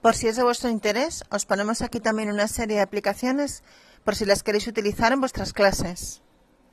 Por si es de vuestro interés, os ponemos aquí también una serie de aplicaciones por si las queréis utilizar en vuestras clases.